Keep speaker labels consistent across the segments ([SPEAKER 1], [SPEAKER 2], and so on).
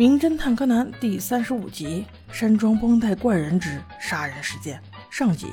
[SPEAKER 1] 名侦探柯南第三十五集：山庄绷带怪人之杀人事件上集。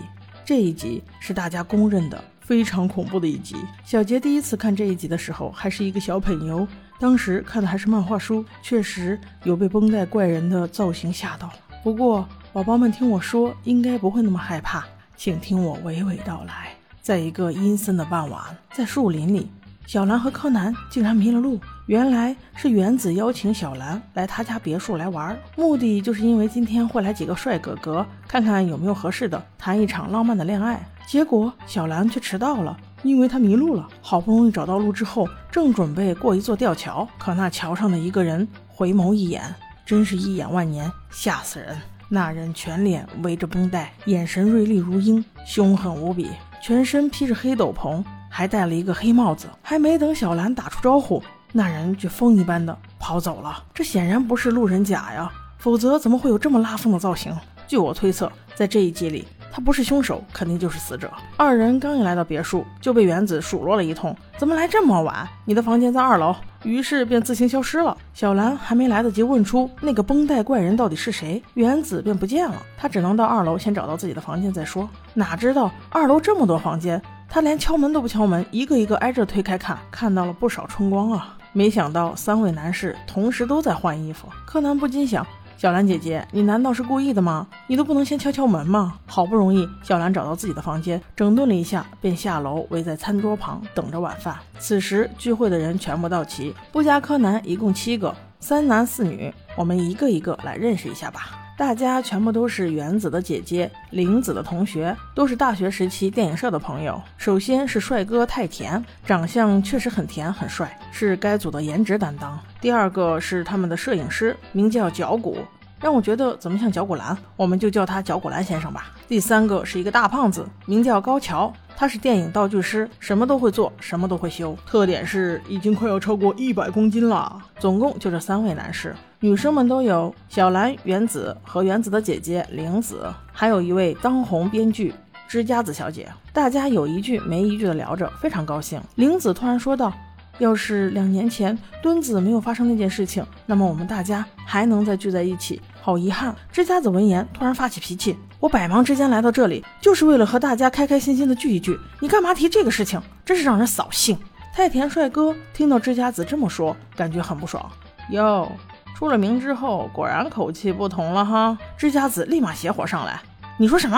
[SPEAKER 1] 这一集是大家公认的非常恐怖的一集。小杰第一次看这一集的时候，还是一个小朋友，当时看的还是漫画书，确实有被绷带怪人的造型吓到。不过，宝宝们听我说，应该不会那么害怕，请听我娓娓道来。在一个阴森的傍晚，在树林里。小兰和柯南竟然迷了路，原来是原子邀请小兰来他家别墅来玩，目的就是因为今天会来几个帅哥哥，看看有没有合适的，谈一场浪漫的恋爱。结果小兰却迟到了，因为她迷路了。好不容易找到路之后，正准备过一座吊桥，可那桥上的一个人回眸一眼，真是一眼万年，吓死人！那人全脸围着绷带，眼神锐利如鹰，凶狠无比，全身披着黑斗篷。还戴了一个黑帽子，还没等小兰打出招呼，那人就风一般的跑走了。这显然不是路人甲呀，否则怎么会有这么拉风的造型？据我推测，在这一集里，他不是凶手，肯定就是死者。二人刚一来到别墅，就被原子数落了一通：“怎么来这么晚？你的房间在二楼。”于是便自行消失了。小兰还没来得及问出那个绷带怪人到底是谁，原子便不见了。他只能到二楼先找到自己的房间再说。哪知道二楼这么多房间。他连敲门都不敲门，一个一个挨着推开看，看到了不少春光啊！没想到三位男士同时都在换衣服，柯南不禁想：小兰姐姐，你难道是故意的吗？你都不能先敲敲门吗？好不容易，小兰找到自己的房间，整顿了一下，便下楼围在餐桌旁等着晚饭。此时聚会的人全部到齐，不加柯南一共七个，三男四女，我们一个一个来认识一下吧。大家全部都是原子的姐姐，玲子的同学，都是大学时期电影社的朋友。首先是帅哥太田，长相确实很甜很帅，是该组的颜值担当。第二个是他们的摄影师，名叫脚骨。让我觉得怎么像绞股蓝，我们就叫他绞股蓝先生吧。第三个是一个大胖子，名叫高桥，他是电影道具师，什么都会做，什么都会修，特点是已经快要超过一百公斤了。总共就这三位男士，女生们都有小兰、原子和原子的姐姐玲子，还有一位当红编剧芝加子小姐。大家有一句没一句的聊着，非常高兴。玲子突然说道。要是两年前墩子没有发生那件事情，那么我们大家还能再聚在一起。好遗憾！知家子闻言突然发起脾气：“我百忙之间来到这里，就是为了和大家开开心心的聚一聚，你干嘛提这个事情？真是让人扫兴！”太田帅哥听到知家子这么说，感觉很不爽。哟，出了名之后，果然口气不同了哈！知家子立马邪火上来：“你说什么？”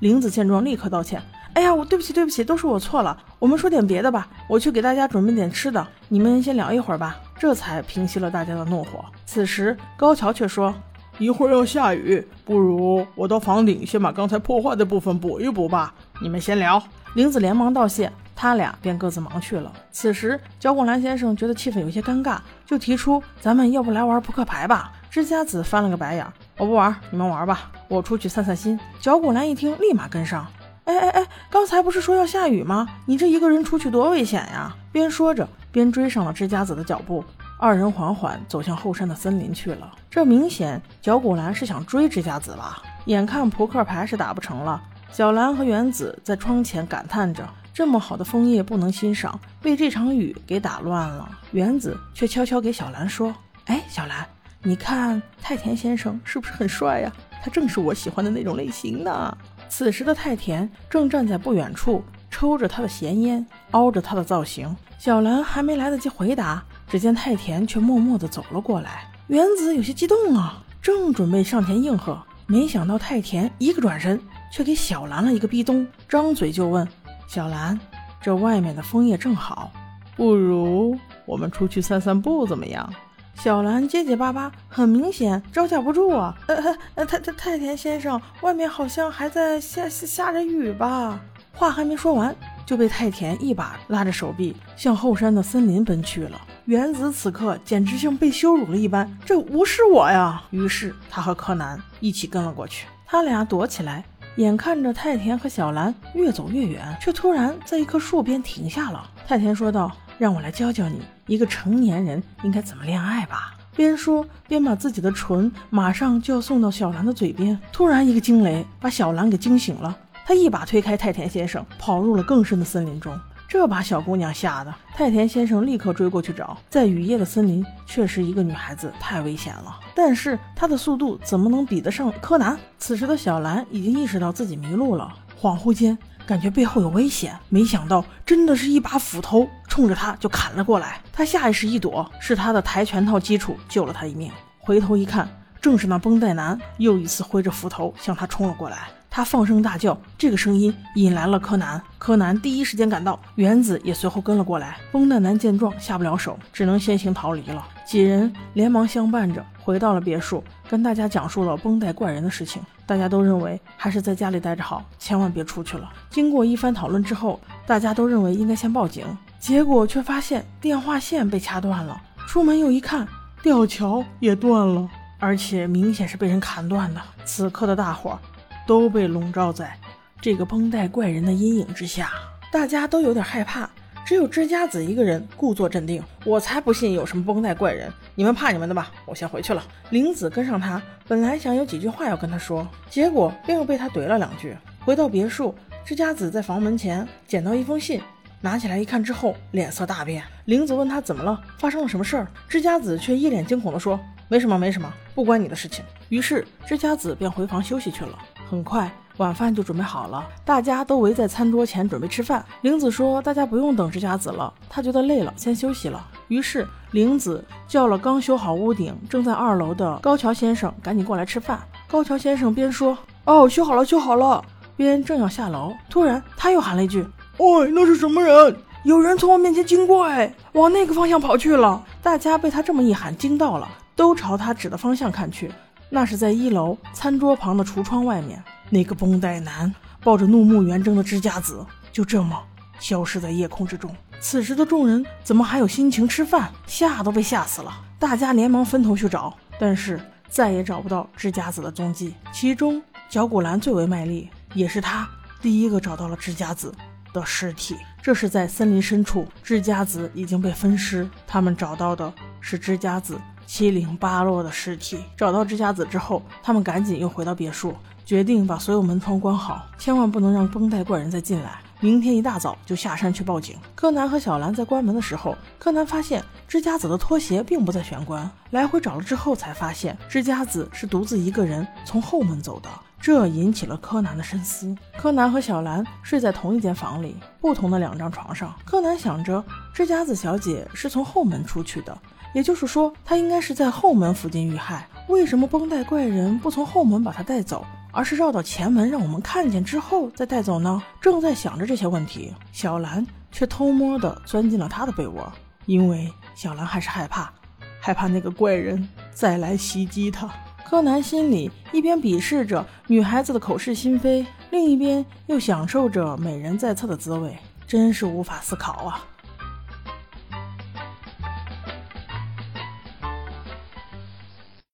[SPEAKER 1] 玲子见状立刻道歉。哎呀，我对不起，对不起，都是我错了。我们说点别的吧，我去给大家准备点吃的，你们先聊一会儿吧。这才平息了大家的怒火。此时高桥却说：“
[SPEAKER 2] 一会儿要下雨，不如我到房顶先把刚才破坏的部分补一补吧。你们先聊。”
[SPEAKER 1] 玲子连忙道谢，他俩便各自忙去了。此时焦国兰先生觉得气氛有些尴尬，就提出：“咱们要不来玩扑克牌吧？”知家子翻了个白眼：“我不玩，你们玩吧，我出去散散心。”焦国兰一听，立马跟上。哎哎哎！刚才不是说要下雨吗？你这一个人出去多危险呀！边说着边追上了知家子的脚步，二人缓缓走向后山的森林去了。这明显角谷兰是想追知家子吧？眼看扑克牌是打不成了，小兰和原子在窗前感叹着：这么好的枫叶不能欣赏，被这场雨给打乱了。原子却悄悄给小兰说：“哎，小兰，你看太田先生是不是很帅呀？他正是我喜欢的那种类型呢。”此时的太田正站在不远处，抽着他的闲烟，凹着他的造型。小兰还没来得及回答，只见太田却默默地走了过来。原子有些激动啊，正准备上前应和，没想到太田一个转身，却给小兰了一个逼咚，张嘴就问：“小兰，这外面的枫叶正好，不如我们出去散散步，怎么样？”小兰结结巴巴，很明显招架不住啊！呃呃，太太太田先生，外面好像还在下下下着雨吧？话还没说完，就被太田一把拉着手臂向后山的森林奔去了。原子此刻简直像被羞辱了一般，这无视我呀！于是他和柯南一起跟了过去。他俩躲起来，眼看着太田和小兰越走越远，却突然在一棵树边停下了。太田说道。让我来教教你，一个成年人应该怎么恋爱吧。边说边把自己的唇马上就要送到小兰的嘴边。突然一个惊雷把小兰给惊醒了，他一把推开太田先生，跑入了更深的森林中。这把小姑娘吓得，太田先生立刻追过去找。在雨夜的森林，确实一个女孩子太危险了。但是她的速度怎么能比得上柯南？此时的小兰已经意识到自己迷路了，恍惚间感觉背后有危险，没想到真的是一把斧头冲着他就砍了过来。他下意识一躲，是他的跆拳套基础救了他一命。回头一看，正是那绷带男又一次挥着斧头向他冲了过来。他放声大叫，这个声音引来了柯南。柯南第一时间赶到，原子也随后跟了过来。绷带男见状下不了手，只能先行逃离了。几人连忙相伴着回到了别墅，跟大家讲述了绷带怪人的事情。大家都认为还是在家里待着好，千万别出去了。经过一番讨论之后，大家都认为应该先报警，结果却发现电话线被掐断了。出门又一看，
[SPEAKER 2] 吊桥也断了，
[SPEAKER 1] 而且明显是被人砍断的。此刻的大伙儿。都被笼罩在这个绷带怪人的阴影之下，大家都有点害怕。只有知家子一个人故作镇定。我才不信有什么绷带怪人，你们怕你们的吧，我先回去了。玲子跟上他，本来想有几句话要跟他说，结果便又被他怼了两句。回到别墅，知家子在房门前捡到一封信，拿起来一看之后，脸色大变。玲子问他怎么了，发生了什么事儿？知家子却一脸惊恐地说：“没什么，没什么，不关你的事情。”于是知家子便回房休息去了。很快，晚饭就准备好了，大家都围在餐桌前准备吃饭。玲子说：“大家不用等知家子了，她觉得累了，先休息了。”于是，玲子叫了刚修好屋顶、正在二楼的高桥先生赶紧过来吃饭。高桥先生边说：“哦，修好了，修好了。”边正要下楼，突然他又喊了一句：“
[SPEAKER 2] 喂，那是什么人？
[SPEAKER 1] 有人从我面前经过，哎，往那个方向跑去了。”大家被他这么一喊惊到了，都朝他指的方向看去。那是在一楼餐桌旁的橱窗外面，那个绷带男抱着怒目圆睁的支家子，就这么消失在夜空之中。此时的众人怎么还有心情吃饭？吓都被吓死了！大家连忙分头去找，但是再也找不到支家子的踪迹。其中绞股兰最为卖力，也是他第一个找到了支家子的尸体。这是在森林深处，支家子已经被分尸，他们找到的是支家子。七零八落的尸体。找到知家子之后，他们赶紧又回到别墅，决定把所有门窗关好，千万不能让绷带怪人再进来。明天一大早就下山去报警。柯南和小兰在关门的时候，柯南发现知家子的拖鞋并不在玄关，来回找了之后才发现知家子是独自一个人从后门走的，这引起了柯南的深思。柯南和小兰睡在同一间房里，不同的两张床上。柯南想着，知家子小姐是从后门出去的。也就是说，他应该是在后门附近遇害。为什么绷带怪人不从后门把他带走，而是绕到前门让我们看见之后再带走呢？正在想着这些问题，小兰却偷摸地钻进了他的被窝，因为小兰还是害怕，害怕那个怪人再来袭击他。柯南心里一边鄙视着女孩子的口是心非，另一边又享受着美人在侧的滋味，真是无法思考啊！